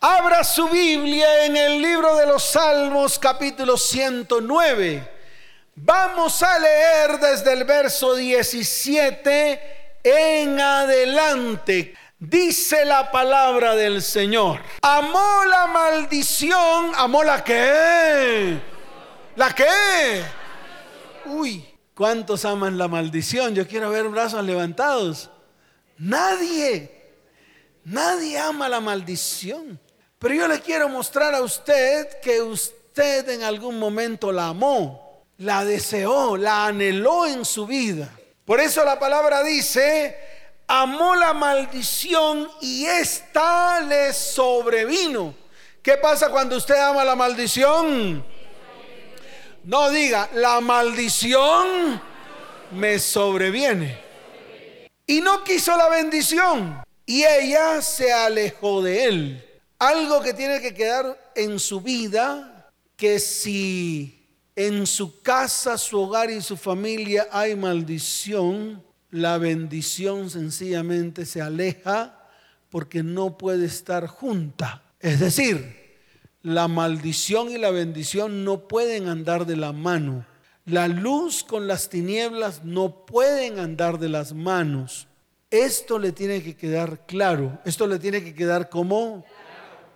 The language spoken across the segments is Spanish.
Abra su Biblia en el libro de los Salmos capítulo 109. Vamos a leer desde el verso 17 en adelante. Dice la palabra del Señor. Amó la maldición. ¿Amó la qué? ¿La qué? Uy, ¿cuántos aman la maldición? Yo quiero ver brazos levantados. Nadie. Nadie ama la maldición. Pero yo le quiero mostrar a usted que usted en algún momento la amó, la deseó, la anheló en su vida. Por eso la palabra dice, amó la maldición y esta le sobrevino. ¿Qué pasa cuando usted ama la maldición? No diga, la maldición me sobreviene. Y no quiso la bendición. Y ella se alejó de él. Algo que tiene que quedar en su vida, que si en su casa, su hogar y su familia hay maldición, la bendición sencillamente se aleja porque no puede estar junta. Es decir, la maldición y la bendición no pueden andar de la mano. La luz con las tinieblas no pueden andar de las manos. Esto le tiene que quedar claro. Esto le tiene que quedar como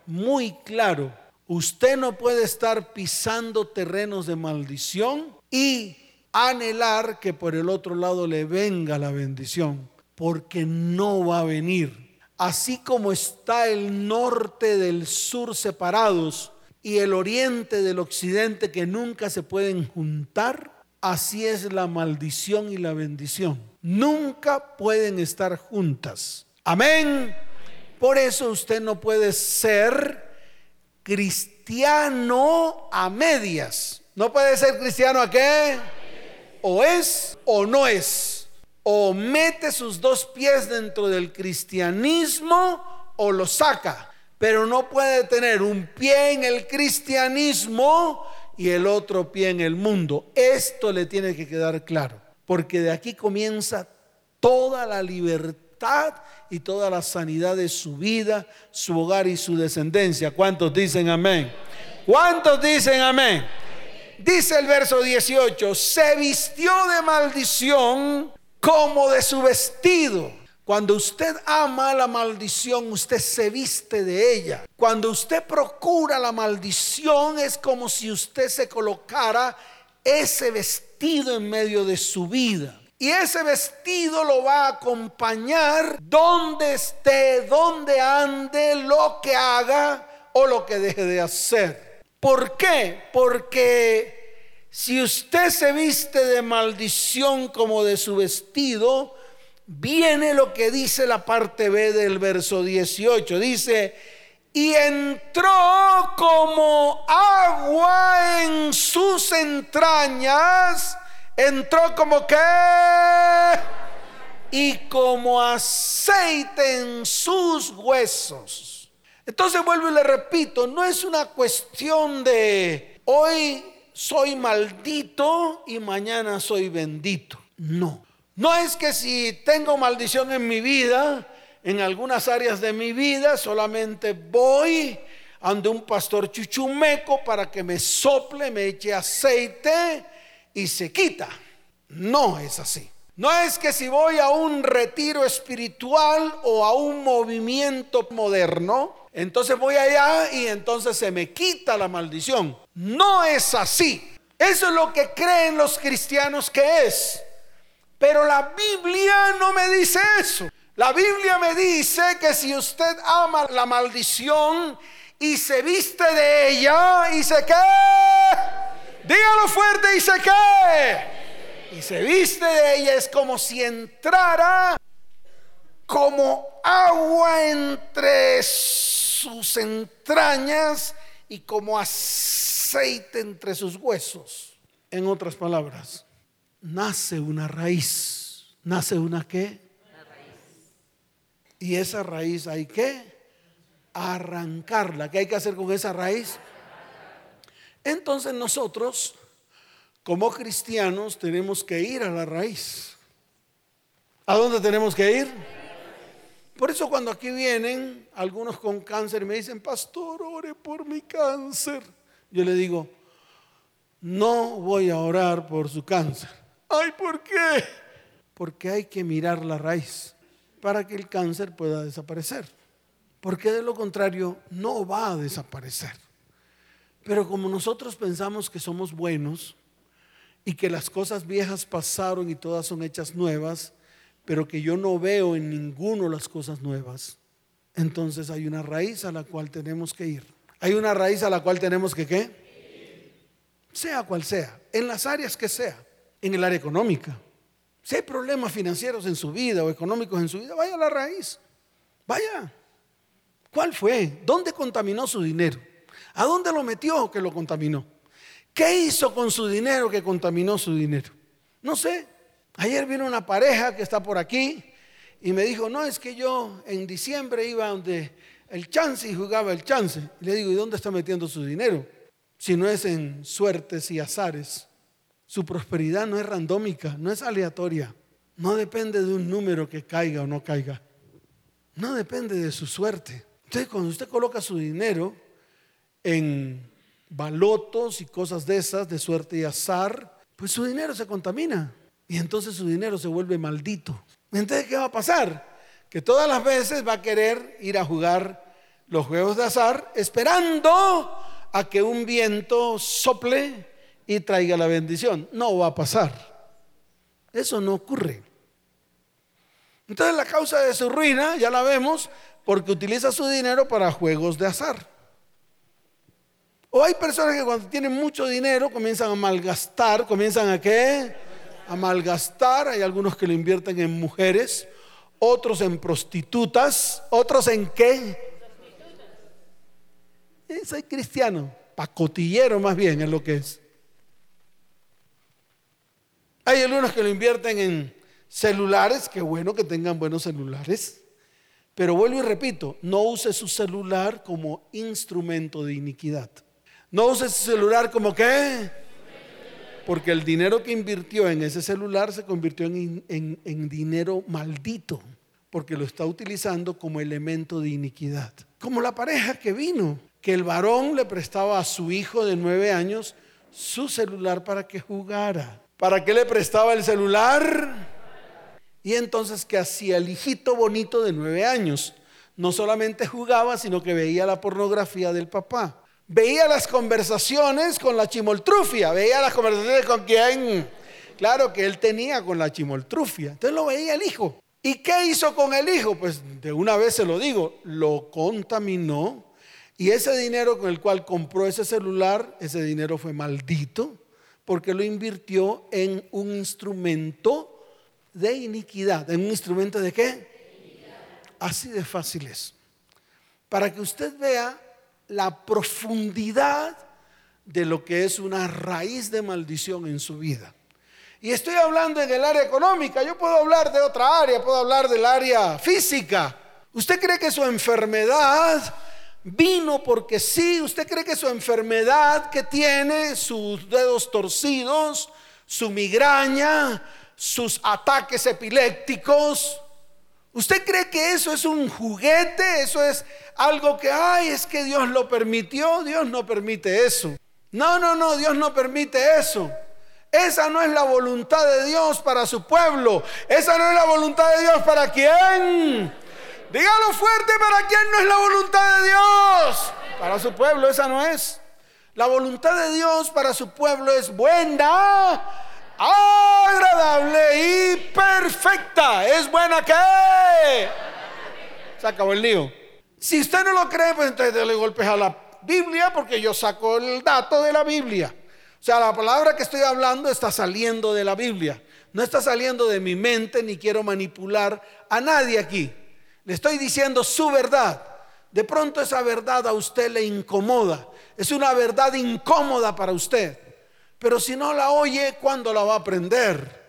muy claro. Usted no puede estar pisando terrenos de maldición y anhelar que por el otro lado le venga la bendición, porque no va a venir. Así como está el norte del sur separados y el oriente del occidente que nunca se pueden juntar, así es la maldición y la bendición. Nunca pueden estar juntas. Amén. Por eso usted no puede ser cristiano a medias. No puede ser cristiano a qué? O es o no es. O mete sus dos pies dentro del cristianismo o lo saca. Pero no puede tener un pie en el cristianismo y el otro pie en el mundo. Esto le tiene que quedar claro. Porque de aquí comienza toda la libertad y toda la sanidad de su vida, su hogar y su descendencia. ¿Cuántos dicen amén? ¿Cuántos dicen amén? Dice el verso 18, se vistió de maldición como de su vestido. Cuando usted ama la maldición, usted se viste de ella. Cuando usted procura la maldición, es como si usted se colocara ese vestido en medio de su vida. Y ese vestido lo va a acompañar donde esté, donde ande, lo que haga o lo que deje de hacer. ¿Por qué? Porque si usted se viste de maldición como de su vestido, viene lo que dice la parte B del verso 18. Dice, y entró como agua en sus entrañas entró como que y como aceite en sus huesos. Entonces vuelvo y le repito, no es una cuestión de hoy soy maldito y mañana soy bendito. No. No es que si tengo maldición en mi vida, en algunas áreas de mi vida, solamente voy ante un pastor chuchumeco para que me sople, me eche aceite y se quita. No es así. No es que si voy a un retiro espiritual o a un movimiento moderno, entonces voy allá y entonces se me quita la maldición. No es así. Eso es lo que creen los cristianos que es. Pero la Biblia no me dice eso. La Biblia me dice que si usted ama la maldición y se viste de ella y se queda Dígalo fuerte y se cae. Y se viste de ella. Es como si entrara como agua entre sus entrañas y como aceite entre sus huesos. En otras palabras, nace una raíz. ¿Nace una qué? Y esa raíz hay que arrancarla. ¿Qué hay que hacer con esa raíz? Entonces nosotros, como cristianos, tenemos que ir a la raíz. ¿A dónde tenemos que ir? Por eso cuando aquí vienen algunos con cáncer me dicen, pastor, ore por mi cáncer. Yo le digo, no voy a orar por su cáncer. Ay, ¿por qué? Porque hay que mirar la raíz para que el cáncer pueda desaparecer. Porque de lo contrario no va a desaparecer. Pero como nosotros pensamos que somos buenos y que las cosas viejas pasaron y todas son hechas nuevas, pero que yo no veo en ninguno las cosas nuevas, entonces hay una raíz a la cual tenemos que ir. Hay una raíz a la cual tenemos que qué? Sea cual sea, en las áreas que sea, en el área económica. Si hay problemas financieros en su vida o económicos en su vida, vaya a la raíz. Vaya. ¿Cuál fue? ¿Dónde contaminó su dinero? ¿A dónde lo metió que lo contaminó? ¿Qué hizo con su dinero que contaminó su dinero? No sé. Ayer vino una pareja que está por aquí y me dijo, no, es que yo en diciembre iba donde el chance y jugaba el chance. Y le digo, ¿y dónde está metiendo su dinero? Si no es en suertes y azares. Su prosperidad no es randómica, no es aleatoria. No depende de un número que caiga o no caiga. No depende de su suerte. Entonces, cuando usted coloca su dinero en balotos y cosas de esas, de suerte y azar, pues su dinero se contamina. Y entonces su dinero se vuelve maldito. Entonces, ¿qué va a pasar? Que todas las veces va a querer ir a jugar los juegos de azar esperando a que un viento sople y traiga la bendición. No va a pasar. Eso no ocurre. Entonces la causa de su ruina, ya la vemos, porque utiliza su dinero para juegos de azar. O hay personas que cuando tienen mucho dinero comienzan a malgastar, comienzan a qué? a malgastar. Hay algunos que lo invierten en mujeres, otros en prostitutas, otros en qué? soy cristiano, pacotillero más bien es lo que es. Hay algunos que lo invierten en celulares, qué bueno que tengan buenos celulares. Pero vuelvo y repito, no use su celular como instrumento de iniquidad. No use su celular como qué? Porque el dinero que invirtió en ese celular se convirtió en, dinero maldito, porque lo está utilizando como elemento de iniquidad. Como la pareja que vino, que el varón le prestaba a su hijo de nueve años su celular para que jugara. ¿Para qué le prestaba el celular? Y entonces, ¿qué hacía el hijito bonito de nueve años? No solamente jugaba, sino que veía la pornografía del papá veía las conversaciones con la chimoltrufia, veía las conversaciones con quien, claro, que él tenía con la chimoltrufia. Entonces lo veía el hijo. ¿Y qué hizo con el hijo? Pues de una vez se lo digo, lo contaminó y ese dinero con el cual compró ese celular, ese dinero fue maldito porque lo invirtió en un instrumento de iniquidad. ¿En un instrumento de qué? Así de fácil es. Para que usted vea la profundidad de lo que es una raíz de maldición en su vida. Y estoy hablando en el área económica, yo puedo hablar de otra área, puedo hablar del área física. ¿Usted cree que su enfermedad vino porque sí? ¿Usted cree que su enfermedad que tiene, sus dedos torcidos, su migraña, sus ataques epilépticos, ¿Usted cree que eso es un juguete? Eso es algo que, ay, es que Dios lo permitió. Dios no permite eso. No, no, no, Dios no permite eso. Esa no es la voluntad de Dios para su pueblo. Esa no es la voluntad de Dios para quién. Dígalo fuerte, ¿para quién no es la voluntad de Dios? Para su pueblo, esa no es. La voluntad de Dios para su pueblo es buena, agradable y perfecta. ¿Es buena que Se acabó el lío. Si usted no lo cree, pues entonces le golpes a la Biblia porque yo saco el dato de la Biblia. O sea, la palabra que estoy hablando está saliendo de la Biblia. No está saliendo de mi mente ni quiero manipular a nadie aquí. Le estoy diciendo su verdad. De pronto esa verdad a usted le incomoda. Es una verdad incómoda para usted. Pero si no la oye, ¿cuándo la va a aprender?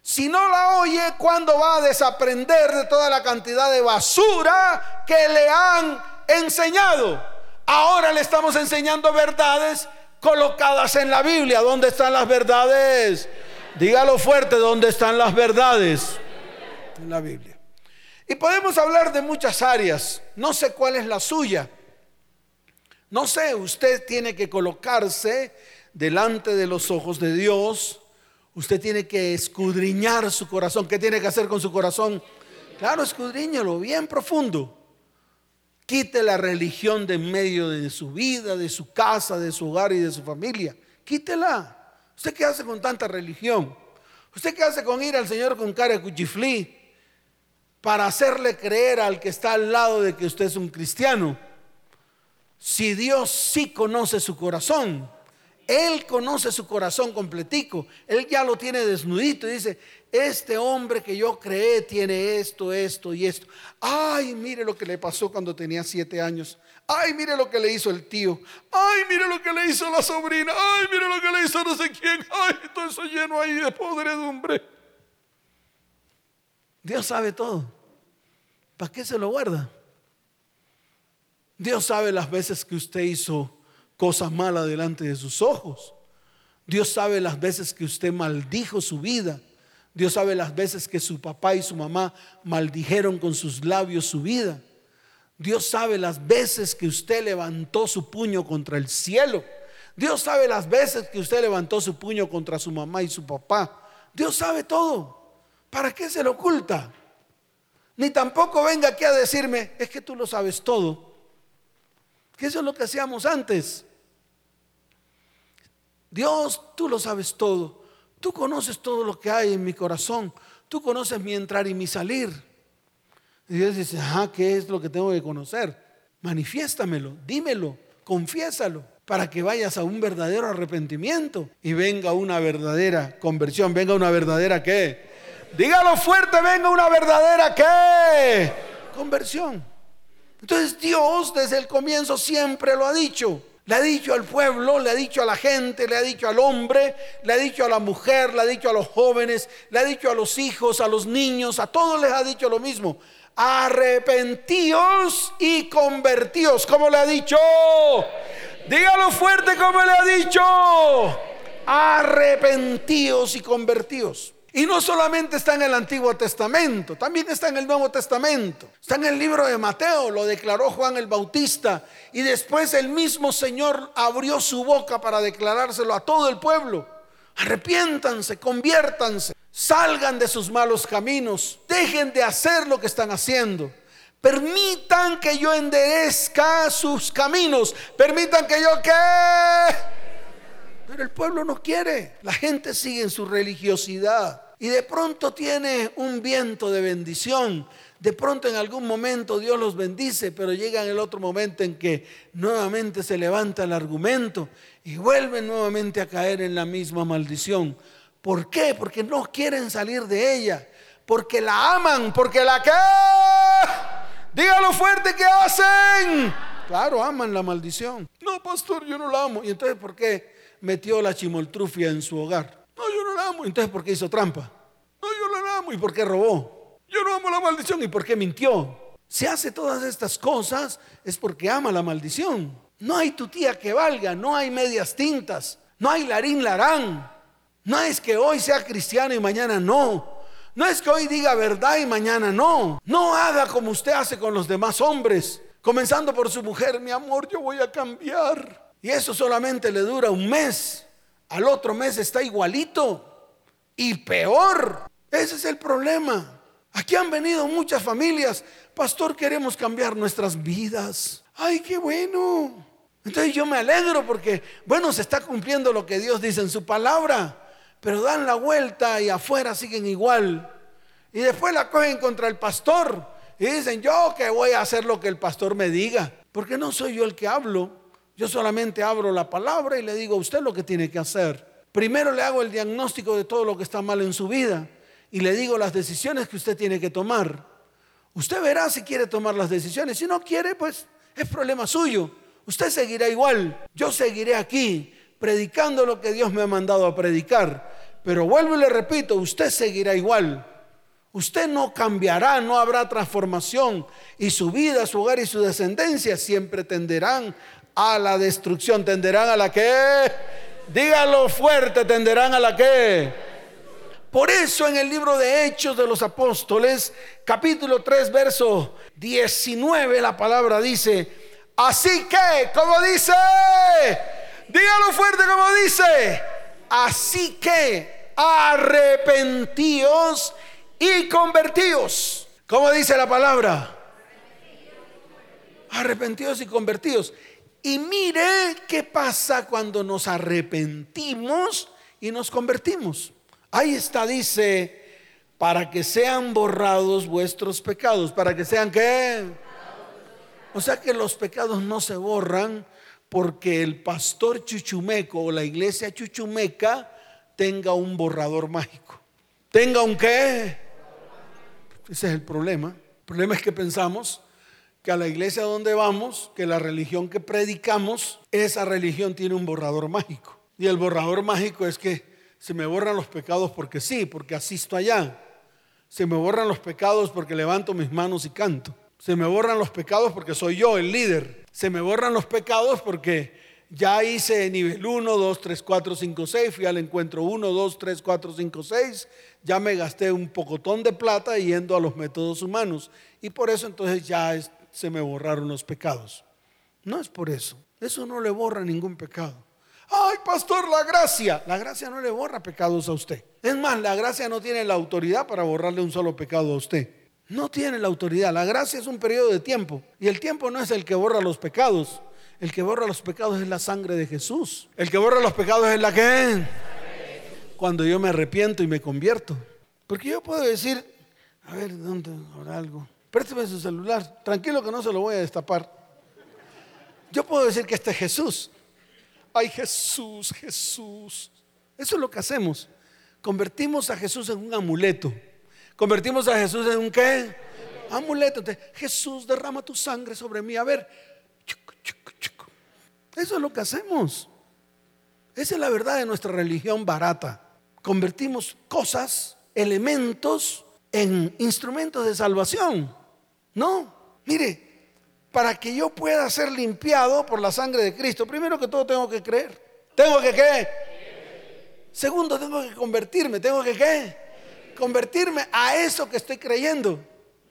Si no la oye, ¿cuándo va a desaprender de toda la cantidad de basura que le han enseñado? Ahora le estamos enseñando verdades colocadas en la Biblia. ¿Dónde están las verdades? Dígalo fuerte, ¿dónde están las verdades? En la Biblia. Y podemos hablar de muchas áreas. No sé cuál es la suya. No sé, usted tiene que colocarse delante de los ojos de Dios. Usted tiene que escudriñar su corazón. ¿Qué tiene que hacer con su corazón? Claro, escudriñalo bien profundo. Quite la religión de en medio de su vida, de su casa, de su hogar y de su familia. Quítela. ¿Usted qué hace con tanta religión? ¿Usted qué hace con ir al Señor con cara de cuchiflí para hacerle creer al que está al lado de que usted es un cristiano? Si Dios sí conoce su corazón, Él conoce su corazón completico, Él ya lo tiene desnudito y dice, este hombre que yo creé tiene esto, esto y esto. Ay, mire lo que le pasó cuando tenía siete años. Ay, mire lo que le hizo el tío. Ay, mire lo que le hizo la sobrina. Ay, mire lo que le hizo no sé quién. Ay, todo eso lleno ahí de podredumbre. Dios sabe todo. ¿Para qué se lo guarda? Dios sabe las veces que usted hizo cosas malas delante de sus ojos. Dios sabe las veces que usted maldijo su vida. Dios sabe las veces que su papá y su mamá maldijeron con sus labios su vida. Dios sabe las veces que usted levantó su puño contra el cielo. Dios sabe las veces que usted levantó su puño contra su mamá y su papá. Dios sabe todo. ¿Para qué se lo oculta? Ni tampoco venga aquí a decirme, es que tú lo sabes todo. Que eso es lo que hacíamos antes. Dios, tú lo sabes todo. Tú conoces todo lo que hay en mi corazón. Tú conoces mi entrar y mi salir. Y Dios dice, ah, ¿qué es lo que tengo que conocer? Manifiéstamelo, dímelo, confiésalo, para que vayas a un verdadero arrepentimiento y venga una verdadera conversión, venga una verdadera qué. Dígalo fuerte, venga una verdadera qué. Conversión. Entonces Dios desde el comienzo siempre lo ha dicho. Le ha dicho al pueblo, le ha dicho a la gente, le ha dicho al hombre, le ha dicho a la mujer, le ha dicho a los jóvenes, le ha dicho a los hijos, a los niños, a todos les ha dicho lo mismo. Arrepentíos y convertíos. ¿Cómo le ha dicho? Dígalo fuerte como le ha dicho. Arrepentíos y convertíos. Y no solamente está en el Antiguo Testamento, también está en el Nuevo Testamento. Está en el libro de Mateo, lo declaró Juan el Bautista. Y después el mismo Señor abrió su boca para declarárselo a todo el pueblo. Arrepiéntanse, conviértanse, salgan de sus malos caminos, dejen de hacer lo que están haciendo. Permitan que yo enderezca sus caminos. Permitan que yo que pero el pueblo no quiere. La gente sigue en su religiosidad. Y de pronto tiene un viento de bendición. De pronto en algún momento Dios los bendice, pero llega en el otro momento en que nuevamente se levanta el argumento y vuelven nuevamente a caer en la misma maldición. ¿Por qué? Porque no quieren salir de ella. Porque la aman, porque la que... Dígalo fuerte que hacen. Claro, aman la maldición. No, pastor, yo no la amo. ¿Y entonces por qué? metió la chimoltrufia en su hogar. No, yo no la amo. Entonces, ¿por qué hizo trampa? No, yo la amo. ¿Y por qué robó? Yo no amo la maldición. ¿Y por qué mintió? Si hace todas estas cosas es porque ama la maldición. No hay tu tía que valga, no hay medias tintas, no hay larín larán. No es que hoy sea cristiano y mañana no. No es que hoy diga verdad y mañana no. No haga como usted hace con los demás hombres. Comenzando por su mujer, mi amor, yo voy a cambiar. Y eso solamente le dura un mes. Al otro mes está igualito. Y peor. Ese es el problema. Aquí han venido muchas familias. Pastor, queremos cambiar nuestras vidas. Ay, qué bueno. Entonces yo me alegro porque, bueno, se está cumpliendo lo que Dios dice en su palabra. Pero dan la vuelta y afuera siguen igual. Y después la cogen contra el pastor. Y dicen, yo que voy a hacer lo que el pastor me diga. Porque no soy yo el que hablo. Yo solamente abro la palabra y le digo a usted lo que tiene que hacer. Primero le hago el diagnóstico de todo lo que está mal en su vida y le digo las decisiones que usted tiene que tomar. Usted verá si quiere tomar las decisiones. Si no quiere, pues es problema suyo. Usted seguirá igual. Yo seguiré aquí predicando lo que Dios me ha mandado a predicar. Pero vuelvo y le repito, usted seguirá igual. Usted no cambiará, no habrá transformación y su vida, su hogar y su descendencia siempre tenderán a la destrucción. ¿Tenderán a la que? Dígalo fuerte, tenderán a la que? Por eso en el libro de Hechos de los Apóstoles, capítulo 3, verso 19, la palabra dice, así que, como dice, dígalo fuerte como dice, así que arrepentíos y convertíos. ¿Cómo dice la palabra? Arrepentidos y convertidos. Y mire qué pasa cuando nos arrepentimos y nos convertimos. Ahí está, dice, para que sean borrados vuestros pecados. ¿Para que sean qué? O sea que los pecados no se borran porque el pastor chuchumeco o la iglesia chuchumeca tenga un borrador mágico. ¿Tenga un qué? Ese es el problema. El problema es que pensamos que a la iglesia donde vamos, que la religión que predicamos, esa religión tiene un borrador mágico. Y el borrador mágico es que se me borran los pecados porque sí, porque asisto allá. Se me borran los pecados porque levanto mis manos y canto. Se me borran los pecados porque soy yo el líder. Se me borran los pecados porque ya hice nivel 1, 2, 3, 4, 5, 6. Fui al encuentro 1, 2, 3, 4, 5, 6. Ya me gasté un pocotón de plata yendo a los métodos humanos. Y por eso entonces ya se me borraron los pecados. No es por eso. Eso no le borra ningún pecado. Ay, pastor, la gracia. La gracia no le borra pecados a usted. Es más, la gracia no tiene la autoridad para borrarle un solo pecado a usted. No tiene la autoridad. La gracia es un periodo de tiempo. Y el tiempo no es el que borra los pecados. El que borra los pecados es la sangre de Jesús. El que borra los pecados es la que... Cuando yo me arrepiento y me convierto. Porque yo puedo decir, a ver, ¿dónde habrá algo? Présteme su celular. Tranquilo que no se lo voy a destapar. Yo puedo decir que este es Jesús ay Jesús, Jesús. Eso es lo que hacemos. Convertimos a Jesús en un amuleto. Convertimos a Jesús en un qué? Amuleto. Jesús, derrama tu sangre sobre mí. A ver. Eso es lo que hacemos. Esa es la verdad de nuestra religión barata. Convertimos cosas, elementos, en instrumentos de salvación. No, mire, para que yo pueda ser limpiado por la sangre de Cristo, primero que todo tengo que creer. ¿Tengo que qué? Segundo, tengo que convertirme. ¿Tengo que qué? Convertirme a eso que estoy creyendo.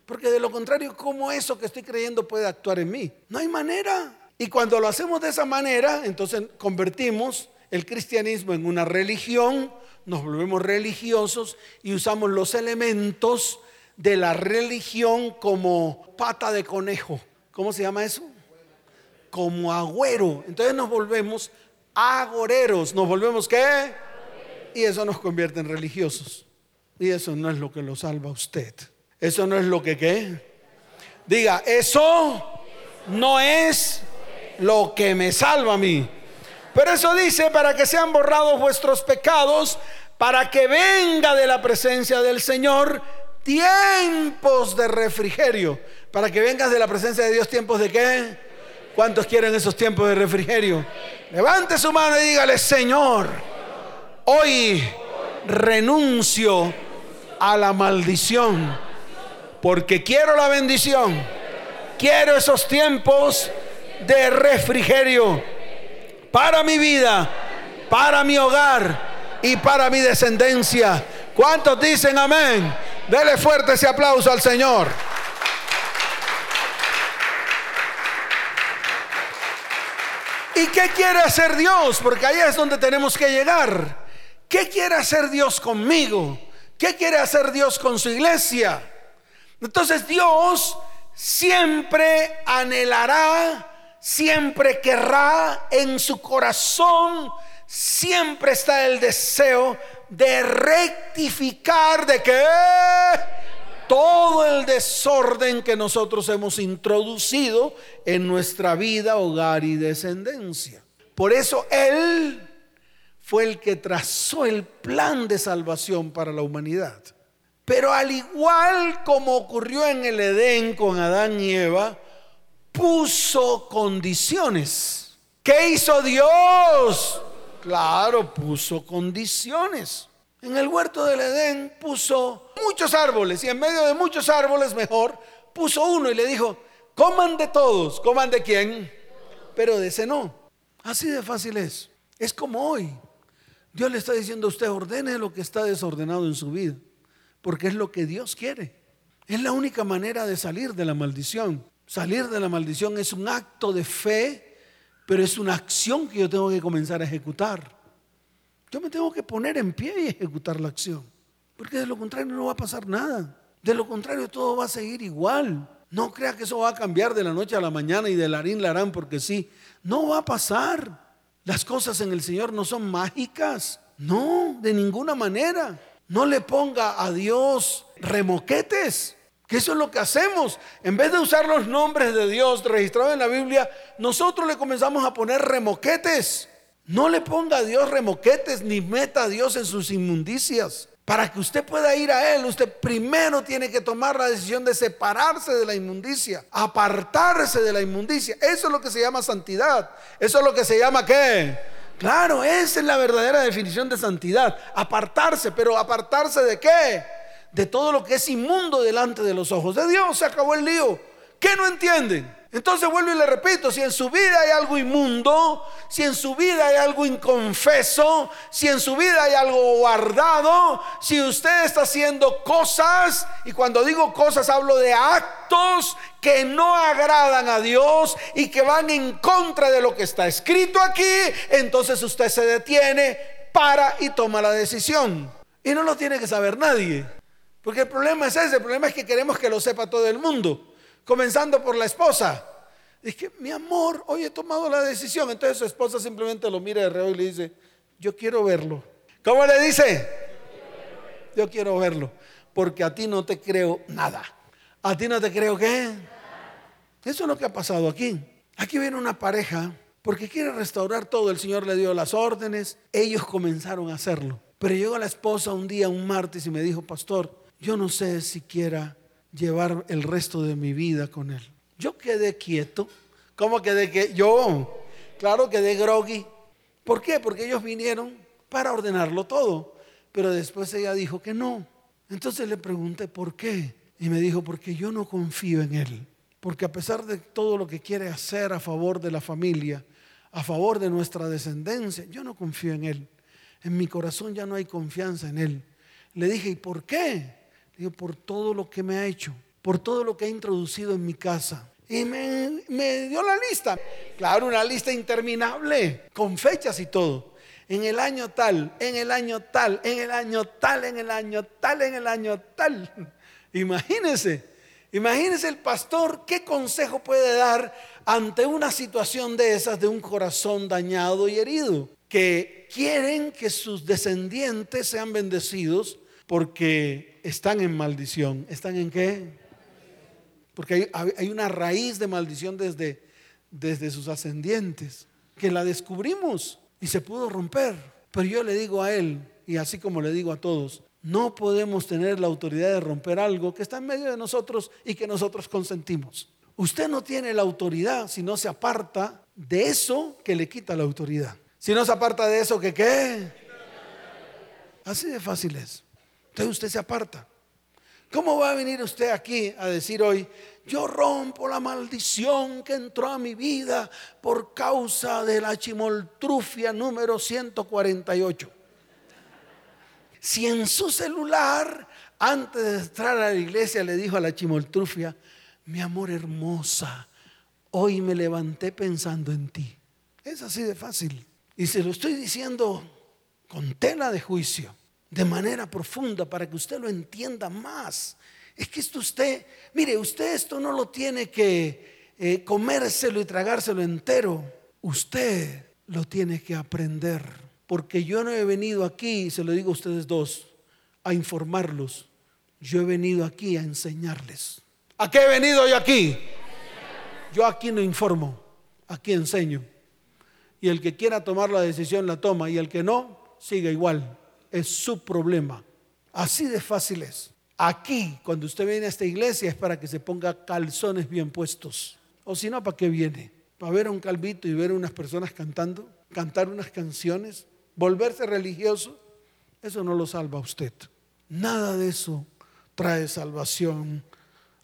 Porque de lo contrario, ¿cómo eso que estoy creyendo puede actuar en mí? No hay manera. Y cuando lo hacemos de esa manera, entonces convertimos el cristianismo en una religión, nos volvemos religiosos y usamos los elementos de la religión como pata de conejo ¿Cómo se llama eso? Como agüero. Entonces nos volvemos agoreros. ¿Nos volvemos qué? Y eso nos convierte en religiosos. Y eso no es lo que lo salva a usted. Eso no es lo que qué. Diga, eso no es lo que me salva a mí. Pero eso dice para que sean borrados vuestros pecados, para que venga de la presencia del Señor tiempos de refrigerio. Para que vengas de la presencia de Dios, tiempos de qué? ¿Cuántos quieren esos tiempos de refrigerio? Levante su mano y dígale, Señor, hoy renuncio a la maldición porque quiero la bendición. Quiero esos tiempos de refrigerio para mi vida, para mi hogar y para mi descendencia. ¿Cuántos dicen amén? Dele fuerte ese aplauso al Señor. ¿Y qué quiere hacer Dios? Porque ahí es donde tenemos que llegar. ¿Qué quiere hacer Dios conmigo? ¿Qué quiere hacer Dios con su iglesia? Entonces Dios siempre anhelará, siempre querrá en su corazón, siempre está el deseo de rectificar de que todo el desorden que nosotros hemos introducido en nuestra vida, hogar y descendencia. Por eso Él fue el que trazó el plan de salvación para la humanidad. Pero al igual como ocurrió en el Edén con Adán y Eva, puso condiciones. ¿Qué hizo Dios? Claro, puso condiciones. En el huerto del Edén puso muchos árboles y en medio de muchos árboles mejor puso uno y le dijo, coman de todos, coman de quién, pero de ese no. Así de fácil es. Es como hoy. Dios le está diciendo a usted, ordene lo que está desordenado en su vida, porque es lo que Dios quiere. Es la única manera de salir de la maldición. Salir de la maldición es un acto de fe, pero es una acción que yo tengo que comenzar a ejecutar. Yo me tengo que poner en pie y ejecutar la acción, porque de lo contrario no va a pasar nada. De lo contrario todo va a seguir igual. No crea que eso va a cambiar de la noche a la mañana y de larín larán porque sí. No va a pasar. Las cosas en el Señor no son mágicas. No, de ninguna manera. No le ponga a Dios remoquetes. Que eso es lo que hacemos. En vez de usar los nombres de Dios registrados en la Biblia, nosotros le comenzamos a poner remoquetes. No le ponga a Dios remoquetes ni meta a Dios en sus inmundicias. Para que usted pueda ir a Él, usted primero tiene que tomar la decisión de separarse de la inmundicia, apartarse de la inmundicia. Eso es lo que se llama santidad. Eso es lo que se llama qué? Claro, esa es la verdadera definición de santidad. Apartarse, pero apartarse de qué? De todo lo que es inmundo delante de los ojos de Dios. Se acabó el lío. ¿Qué no entienden? Entonces vuelvo y le repito, si en su vida hay algo inmundo, si en su vida hay algo inconfeso, si en su vida hay algo guardado, si usted está haciendo cosas, y cuando digo cosas hablo de actos que no agradan a Dios y que van en contra de lo que está escrito aquí, entonces usted se detiene, para y toma la decisión. Y no lo tiene que saber nadie. Porque el problema es ese, el problema es que queremos que lo sepa todo el mundo comenzando por la esposa. Dije, mi amor, hoy he tomado la decisión. Entonces su esposa simplemente lo mira de reo y le dice, yo quiero verlo. ¿Cómo le dice? Yo quiero verlo, porque a ti no te creo nada. ¿A ti no te creo qué? Eso es lo que ha pasado aquí. Aquí viene una pareja porque quiere restaurar todo. El Señor le dio las órdenes. Ellos comenzaron a hacerlo. Pero llegó la esposa un día, un martes, y me dijo, pastor, yo no sé si quiera llevar el resto de mi vida con Él. Yo quedé quieto. ¿Cómo quedé que yo? Claro, quedé groggy. ¿Por qué? Porque ellos vinieron para ordenarlo todo. Pero después ella dijo que no. Entonces le pregunté por qué. Y me dijo, porque yo no confío en Él. Porque a pesar de todo lo que quiere hacer a favor de la familia, a favor de nuestra descendencia, yo no confío en Él. En mi corazón ya no hay confianza en Él. Le dije, ¿y por qué? Digo, por todo lo que me ha hecho, por todo lo que ha introducido en mi casa. Y me, me dio la lista. Claro, una lista interminable, con fechas y todo. En el año tal, en el año tal, en el año tal, en el año tal, en el año tal. Imagínense, imagínense el pastor qué consejo puede dar ante una situación de esas de un corazón dañado y herido, que quieren que sus descendientes sean bendecidos porque están en maldición. ¿Están en qué? Porque hay, una raíz de maldición desde, desde sus ascendientes, que la descubrimos y se pudo romper. Pero yo le digo a él, y así como le digo a todos, no podemos tener la autoridad de romper algo que está en medio de nosotros y que nosotros consentimos. Usted no tiene la autoridad si no se aparta de eso que le quita la autoridad. Si no se aparta de eso qué. Así de fácil es. Entonces usted se aparta. ¿Cómo va a venir usted aquí a decir hoy, yo rompo la maldición que entró a mi vida por causa de la chimoltrufia número 148? Si en su celular, antes de entrar a la iglesia, le dijo a la chimoltrufia, mi amor hermosa, hoy me levanté pensando en ti. Es así de fácil. Y se lo estoy diciendo con tela de juicio de manera profunda para que usted lo entienda más. Es que esto usted, mire, usted esto no lo tiene que eh, comérselo y tragárselo entero. Usted lo tiene que aprender. Porque yo no he venido aquí, se lo digo a ustedes dos, a informarlos. Yo he venido aquí a enseñarles. ¿A qué he venido yo aquí? Yo aquí no informo, aquí enseño. Y el que quiera tomar la decisión la toma y el que no, sigue igual es su problema. Así de fácil es. Aquí, cuando usted viene a esta iglesia, es para que se ponga calzones bien puestos. O si no, ¿para qué viene? ¿Para ver a un calvito y ver a unas personas cantando? ¿Cantar unas canciones? ¿Volverse religioso? Eso no lo salva a usted. Nada de eso trae salvación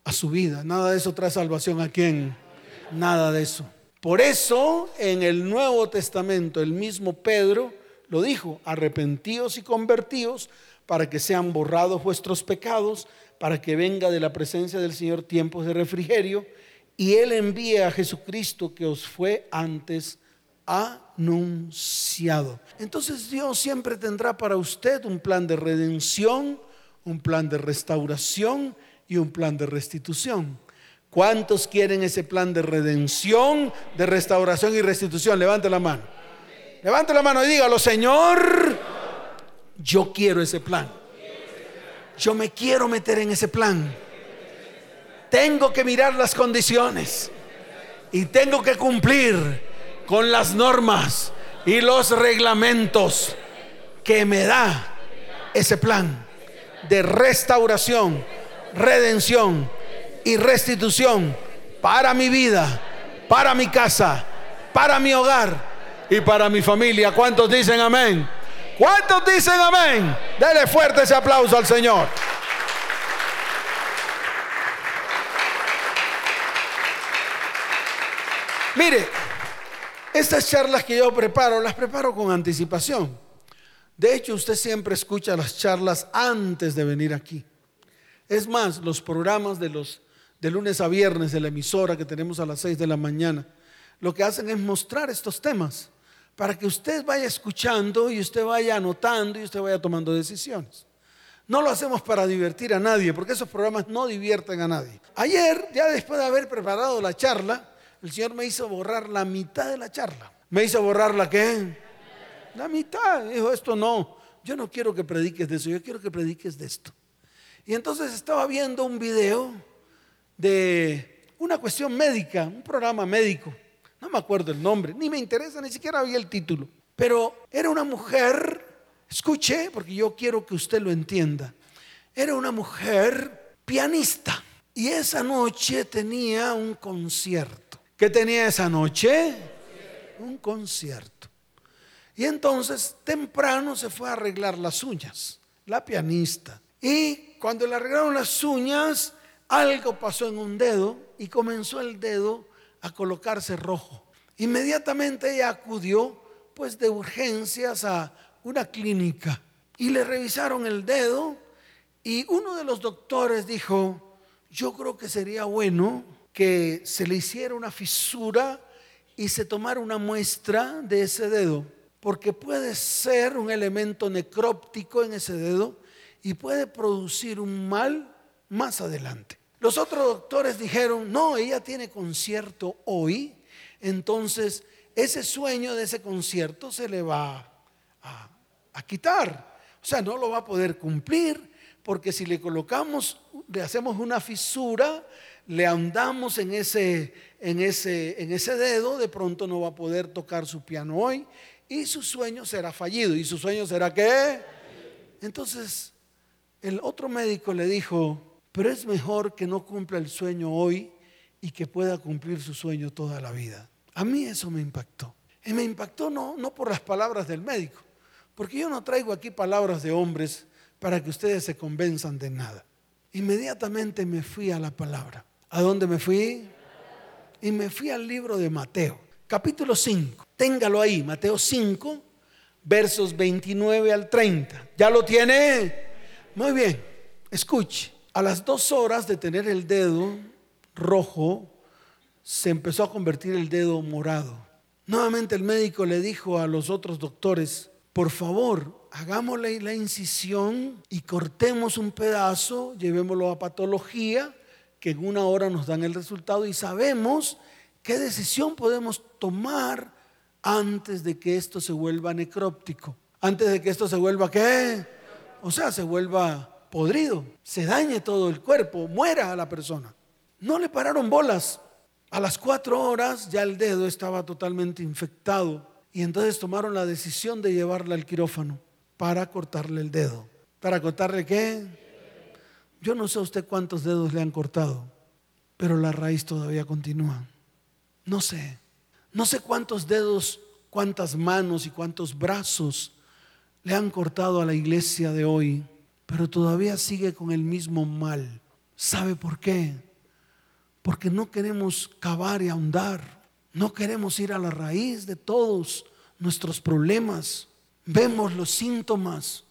a su vida. Nada de eso trae salvación a quién. Nada de eso. Por eso, en el Nuevo Testamento, el mismo Pedro lo dijo, arrepentíos y convertíos para que sean borrados vuestros pecados, para que venga de la presencia del Señor tiempos de refrigerio, y Él envíe a Jesucristo que os fue antes anunciado. Entonces Dios siempre tendrá para usted un plan de redención, un plan de restauración y un plan de restitución. ¿Cuántos quieren ese plan de redención, de restauración y restitución? Levante la mano. Levante la mano y dígalo, Señor, yo quiero ese plan. Yo me quiero meter en ese plan. Tengo que mirar las condiciones y tengo que cumplir con las normas y los reglamentos que me da ese plan de restauración, redención y restitución para mi vida, para mi casa, para mi hogar y para mi familia. ¿Cuántos dicen amén? ¿Cuántos dicen amén? Dele fuerte ese aplauso al Señor. Mire, estas charlas que yo preparo, las preparo con anticipación. De hecho, usted siempre escucha las charlas antes de venir aquí. Es más, los programas de los de lunes a viernes de la emisora que tenemos a las 6 de la mañana, lo que hacen es mostrar estos temas para que usted vaya escuchando y usted vaya anotando y usted vaya tomando decisiones. No lo hacemos para divertir a nadie, porque esos programas no divierten a nadie. Ayer, ya después de haber preparado la charla, el Señor me hizo borrar la mitad de la charla. ¿Me hizo borrar la qué? La mitad. Dijo, esto no. Yo no quiero que prediques de eso, yo quiero que prediques de esto. Y entonces estaba viendo un video de una cuestión médica, un programa médico. No me acuerdo el nombre, ni me interesa, ni siquiera había el título. Pero era una mujer, escuche, porque yo quiero que usted lo entienda. Era una mujer pianista y esa noche tenía un concierto. ¿Qué tenía esa noche? Un concierto. Y entonces temprano se fue a arreglar las uñas, la pianista. Y cuando le arreglaron las uñas, algo pasó en un dedo y comenzó el dedo a colocarse rojo. Inmediatamente ella acudió pues de urgencias a una clínica y le revisaron el dedo y uno de los doctores dijo, yo creo que sería bueno que se le hiciera una fisura y se tomara una muestra de ese dedo, porque puede ser un elemento necróptico en ese dedo y puede producir un mal más adelante. Los otros doctores dijeron, no, ella tiene concierto hoy, entonces ese sueño de ese concierto se le va a, quitar. O sea, no lo va a poder cumplir, porque si le colocamos, le hacemos una fisura, le andamos en ese, en ese, en ese dedo, de pronto no va a poder tocar su piano hoy y su sueño será fallido. ¿Y su sueño será qué? Entonces, el otro médico le dijo, pero es mejor que no cumpla el sueño hoy y que pueda cumplir su sueño toda la vida. A mí eso me impactó. Y me impactó no, no por las palabras del médico, porque yo no traigo aquí palabras de hombres para que ustedes se convenzan de nada. Inmediatamente me fui a la palabra. ¿A dónde me fui? Y me fui al libro de Mateo, capítulo 5. Téngalo ahí, Mateo 5, versos 29 al 30. ¿Ya lo tiene? Muy bien, escuche. A las dos horas de tener el dedo rojo, se empezó a convertir el dedo morado. Nuevamente el médico le dijo a los otros doctores, por favor, hagámosle la incisión y cortemos un pedazo, llevémoslo a patología que en una hora nos dan el resultado y sabemos qué decisión podemos tomar antes de que esto se vuelva necróptico, antes de que esto se vuelva qué, o sea, se vuelva podrido, se dañe todo el cuerpo, muera a la persona. No le pararon bolas. A las cuatro horas ya el dedo estaba totalmente infectado y entonces tomaron la decisión de llevarla al quirófano para cortarle el dedo. ¿Para cortarle qué? Yo no sé a usted cuántos dedos le han cortado, pero la raíz todavía continúa. No sé. No sé cuántos dedos, cuántas manos y cuántos brazos le han cortado a la iglesia de hoy, pero todavía sigue con el mismo mal. ¿Sabe por qué? Porque no queremos cavar y ahondar. No queremos ir a la raíz de todos nuestros problemas. vemos los síntomas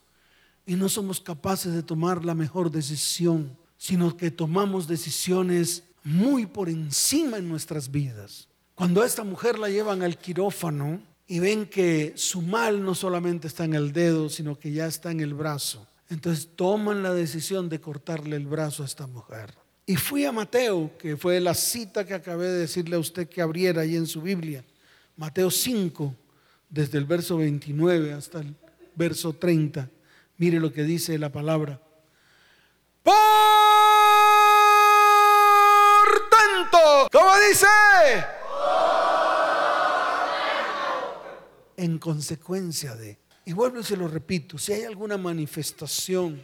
y no somos capaces de tomar la mejor decisión, sino que tomamos decisiones muy por encima en nuestras vidas. Cuando a esta mujer la llevan al quirófano y ven que su mal no solamente está en el dedo, sino que ya está en el brazo, entonces toman la decisión de cortarle el brazo a esta mujer. Y fui a Mateo, que fue la cita que acabé de decirle a usted que abriera ahí en su Biblia. Mateo 5, desde el verso 29 hasta el verso 30. Mire lo que dice la palabra. Por tanto, ¿cómo dice? En consecuencia de, y vuelvo y se lo repito, si hay alguna manifestación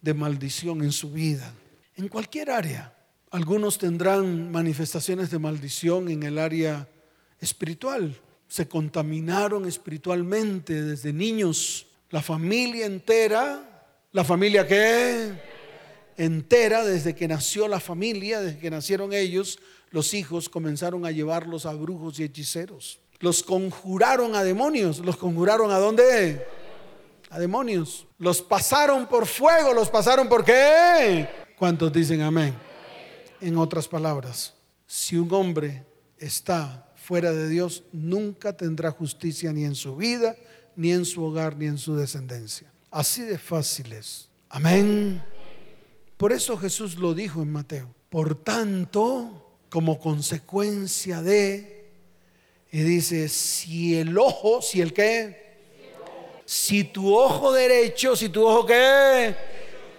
de maldición en su vida, en cualquier área, algunos tendrán manifestaciones de maldición en el área espiritual, se contaminaron espiritualmente desde niños, la familia entera, la familia que entera, desde que nació la familia, desde que nacieron ellos, los hijos comenzaron a llevarlos a brujos y hechiceros. Los conjuraron a demonios. ¿Los conjuraron a dónde? A demonios. Los pasaron por fuego. ¿Los pasaron por qué? ¿Cuántos dicen amén? En otras palabras, si un hombre está fuera de Dios, nunca tendrá justicia ni en su vida, ni en su hogar, ni en su descendencia. Así de fácil es. Amén. Por eso Jesús lo dijo en Mateo. Por tanto, como consecuencia de y dice, si el ojo, si el qué, si tu ojo derecho, si tu ojo qué,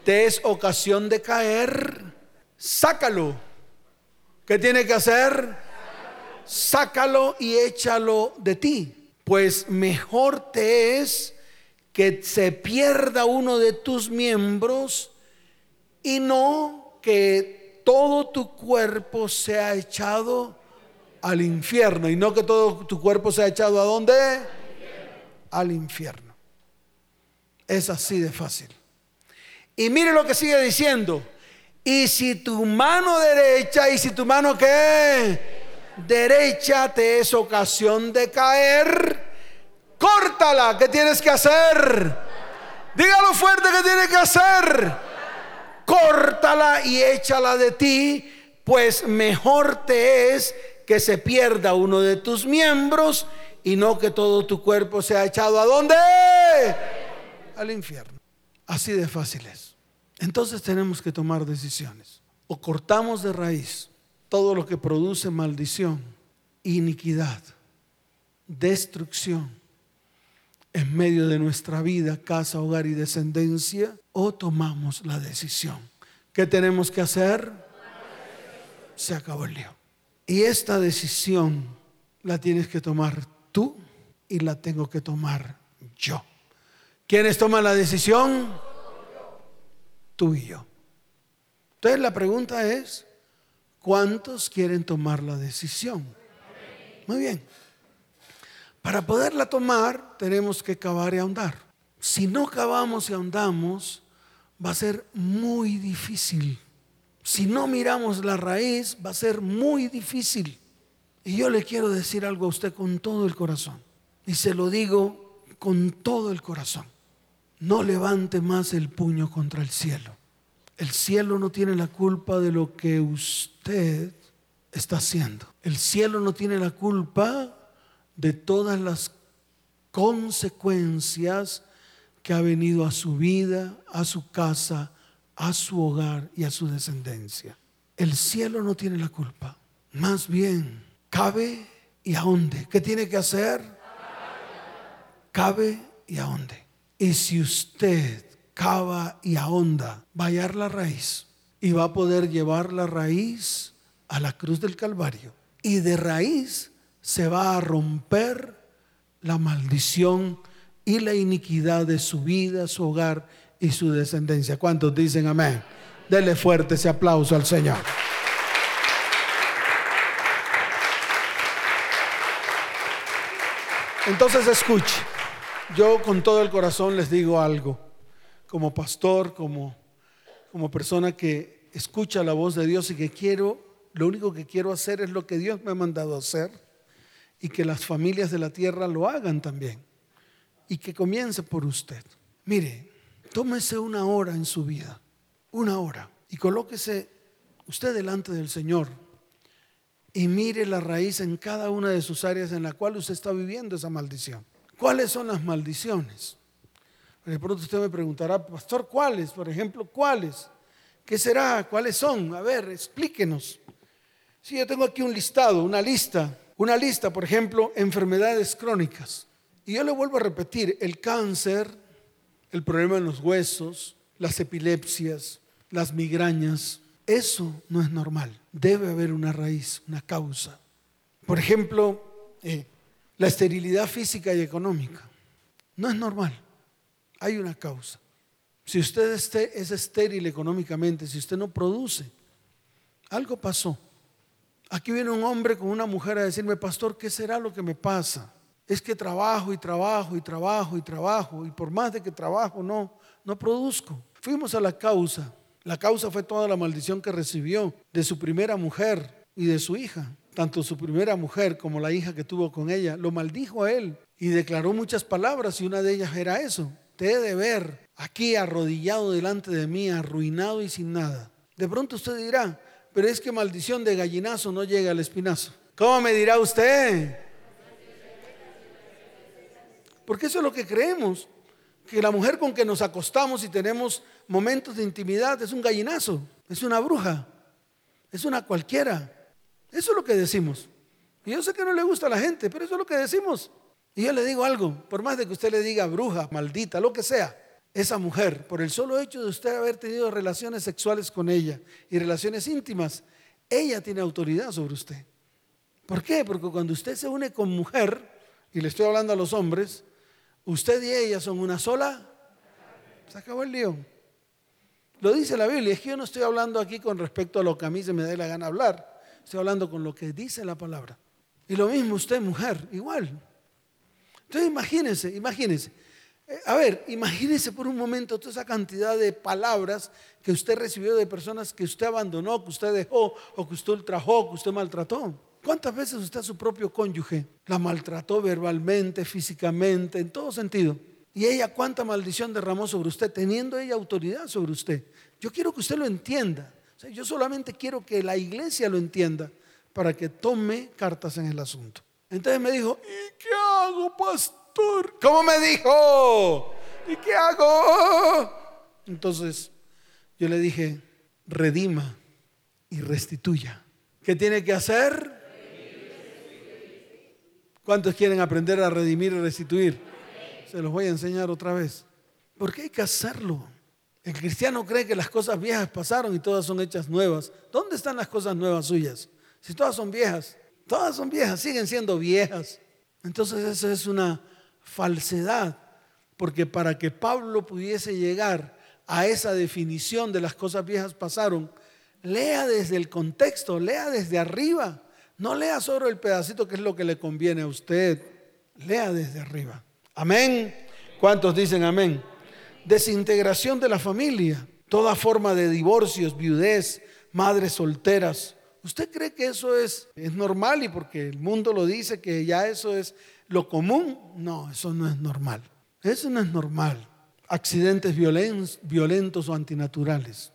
te es ocasión de caer, sácalo. ¿Qué tiene que hacer? Sácalo y échalo de ti. Pues mejor te es que se pierda uno de tus miembros y no que todo tu cuerpo sea echado al infierno y no que todo tu cuerpo sea echado a dónde? Al infierno. Es así de fácil. Y mire lo que sigue diciendo. Y si tu mano derecha, y si tu mano qué? Derecha te es ocasión de caer, córtala. ¿Qué tienes que hacer? Dígalo fuerte que tienes que hacer. Córtala y échala de ti, pues mejor te es que se pierda uno de tus miembros y no que todo tu cuerpo sea echado a dónde? Al infierno. Así de fácil es. Entonces tenemos que tomar decisiones. O cortamos de raíz todo lo que produce maldición, iniquidad, destrucción en medio de nuestra vida, casa, hogar y descendencia, o tomamos la decisión. ¿Qué tenemos que hacer? Se acabó el lío. Y esta decisión la tienes que tomar tú y la tengo que tomar yo. ¿Quiénes toman la decisión? Tú y yo. Entonces la pregunta es, ¿cuántos quieren tomar la decisión? Muy bien. Para poderla tomar tenemos que cavar y ahondar. Si no cavamos y ahondamos, va a ser muy difícil si no miramos la raíz, va a ser muy difícil. Y yo le quiero decir algo a usted con todo el corazón. Y se lo digo con todo el corazón. No levante más el puño contra el cielo. El cielo no tiene la culpa de lo que usted está haciendo. El cielo no tiene la culpa de todas las consecuencias que ha venido a su vida, a su casa, a su hogar y a su descendencia. El cielo no tiene la culpa. Más bien, cabe y ahonde. ¿Qué tiene que hacer? Cabe y ahonde. Y si usted cava y ahonda, va a hallar la raíz y va a poder llevar la raíz a la cruz del Calvario. Y de raíz se va a romper la maldición y la iniquidad de su vida, su hogar y su descendencia. ¿Cuántos dicen amén? Dele fuerte ese aplauso al Señor. Entonces escuche, yo con todo el corazón les digo algo, como pastor, como, como persona que escucha la voz de Dios y que quiero, lo único que quiero hacer es lo que Dios me ha mandado hacer y que las familias de la tierra lo hagan también. y que comience por usted. Mire, tómese una hora en su vida, una hora, y colóquese usted delante del Señor y mire la raíz en cada una de sus áreas en la cual usted está viviendo esa maldición. ¿Cuáles son las maldiciones? De pronto usted me preguntará, pastor, ¿cuáles? Por ejemplo, ¿cuáles? ¿Qué será? ¿Cuáles son? A ver, explíquenos. Si yo tengo aquí un listado, una lista, una lista, por ejemplo, enfermedades crónicas. Y yo le vuelvo a repetir, el cáncer, el problema en los huesos, las epilepsias, las migrañas, eso no es normal. Debe haber una raíz, una causa. Por ejemplo, eh, la esterilidad física y económica. No es normal. Hay una causa. Si usted es estéril económicamente, si usted no produce, algo pasó. Aquí viene un hombre con una mujer a decirme, pastor, ¿qué será lo que me pasa? Es que trabajo y trabajo y trabajo y trabajo y por más de que trabajo no, no produzco. Fuimos a la causa. La causa fue toda la maldición que recibió de su primera mujer y de su hija. Tanto su primera mujer como la hija que tuvo con ella lo maldijo a él y declaró muchas palabras y una de ellas era eso. Te he de ver aquí arrodillado delante de mí, arruinado y sin nada. De pronto usted dirá, pero es que maldición de gallinazo no llega al espinazo. ¿Cómo me dirá usted? Porque eso es lo que creemos, que la mujer con que nos acostamos y tenemos momentos de intimidad es un gallinazo, es una bruja, es una cualquiera. Eso es lo que decimos. Y yo sé que no le gusta a la gente, pero eso es lo que decimos. Y yo le digo algo, por más de que usted le diga bruja, maldita, lo que sea, esa mujer, por el solo hecho de usted haber tenido relaciones sexuales con ella y relaciones íntimas, ella tiene autoridad sobre usted. ¿Por qué? Porque cuando usted se une con mujer, y le estoy hablando a los hombres, usted y ella son una sola, se acabó el lío. Lo dice la Biblia, es que yo no estoy hablando aquí con respecto a lo que a mí se me dé la gana hablar, estoy hablando con lo que dice la palabra. Y lo mismo usted, mujer, igual. Entonces imagínense, imagínense, eh, a ver, imagínese por un momento toda esa cantidad de palabras que usted recibió de personas que usted abandonó, que usted dejó, o que usted ultrajó, que usted maltrató. ¿Cuántas veces usted a su propio cónyuge la maltrató verbalmente, físicamente, en todo sentido? Y ella cuánta maldición derramó sobre usted, teniendo ella autoridad sobre usted. Yo quiero que usted lo entienda. yo solamente quiero que la iglesia lo entienda para que tome cartas en el asunto. Entonces me dijo, ¿y qué hago, pastor? ¿Cómo me dijo? ¿Y qué hago? Entonces yo le dije, redima y restituya. ¿Qué tiene que hacer? ¿Cuántos quieren aprender a redimir y restituir? Se los voy a enseñar otra vez. Porque hay que hacerlo. El cristiano cree que las cosas viejas pasaron y todas son hechas nuevas. ¿Dónde están las cosas nuevas suyas? Si todas son viejas, todas son viejas, siguen siendo viejas. Entonces esa es una falsedad, porque para que Pablo pudiese llegar a esa definición de las cosas viejas pasaron, lea desde el contexto, lea desde arriba, no lea solo el pedacito que es lo que le conviene a usted, lea desde arriba. Amén. ¿Cuántos dicen amén? Desintegración de la familia, toda forma de divorcios, viudez, madres solteras. ¿Usted cree que eso es, es normal y porque el mundo lo dice que ya eso es lo común, no, eso no es normal. Eso no es normal. Accidentes violentos, o antinaturales.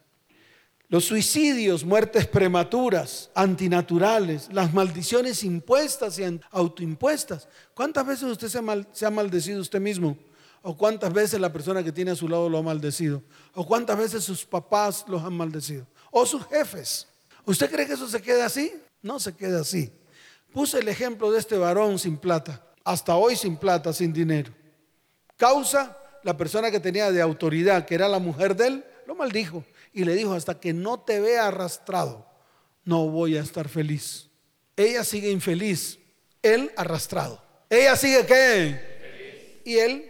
Los suicidios, muertes prematuras, antinaturales, las maldiciones impuestas y autoimpuestas. ¿Cuántas veces usted se, ha maldecido usted mismo? ¿O cuántas veces la persona que tiene a su lado lo ha maldecido? ¿O cuántas veces sus papás los han maldecido? ¿O sus jefes? ¿Usted cree que eso se queda así? No se queda así. Puse el ejemplo de este varón sin plata hasta hoy sin plata, sin dinero. Causa, la persona que tenía de autoridad, que era la mujer de él, lo maldijo y le dijo, hasta que no te vea arrastrado, no voy a estar feliz. Ella sigue infeliz, él arrastrado. Ella sigue qué? Y él.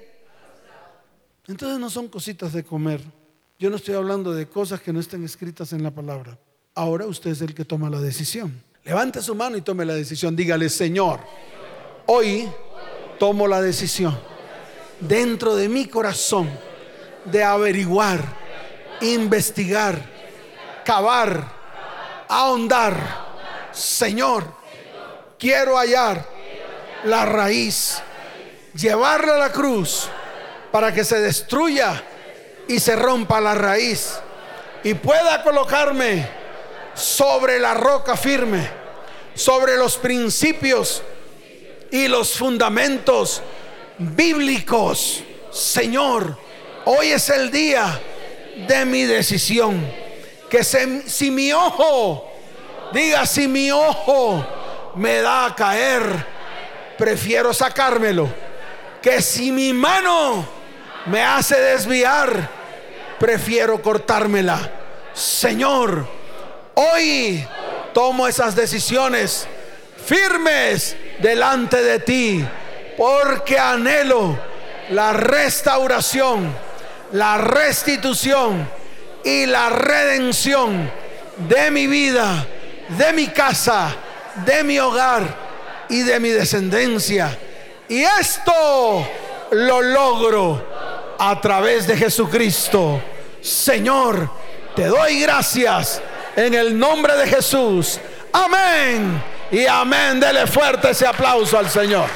Entonces no son cositas de comer. Yo no estoy hablando de cosas que no estén escritas en la palabra. Ahora usted es el que toma la decisión. Levante su mano y tome la decisión. Dígale, Señor, hoy tomo la decisión dentro de mi corazón de averiguar, investigar, cavar, ahondar. Señor, quiero hallar la raíz llevarla a la cruz para que se destruya y se rompa la raíz y pueda colocarme sobre la roca firme, sobre los principios y los fundamentos bíblicos. Señor, hoy es el día de mi decisión. Que si mi ojo, diga si mi ojo me da a caer, prefiero sacármelo. Que si mi mano me hace desviar, prefiero cortármela. Señor, hoy tomo esas decisiones firmes delante de ti, porque anhelo la restauración, la restitución y la redención de mi vida, de mi casa, de mi hogar y de mi descendencia. Y esto lo logro a través de Jesucristo. Señor, te doy gracias en el nombre de Jesús. Amén. Y amén. Dele fuerte ese aplauso al Señor.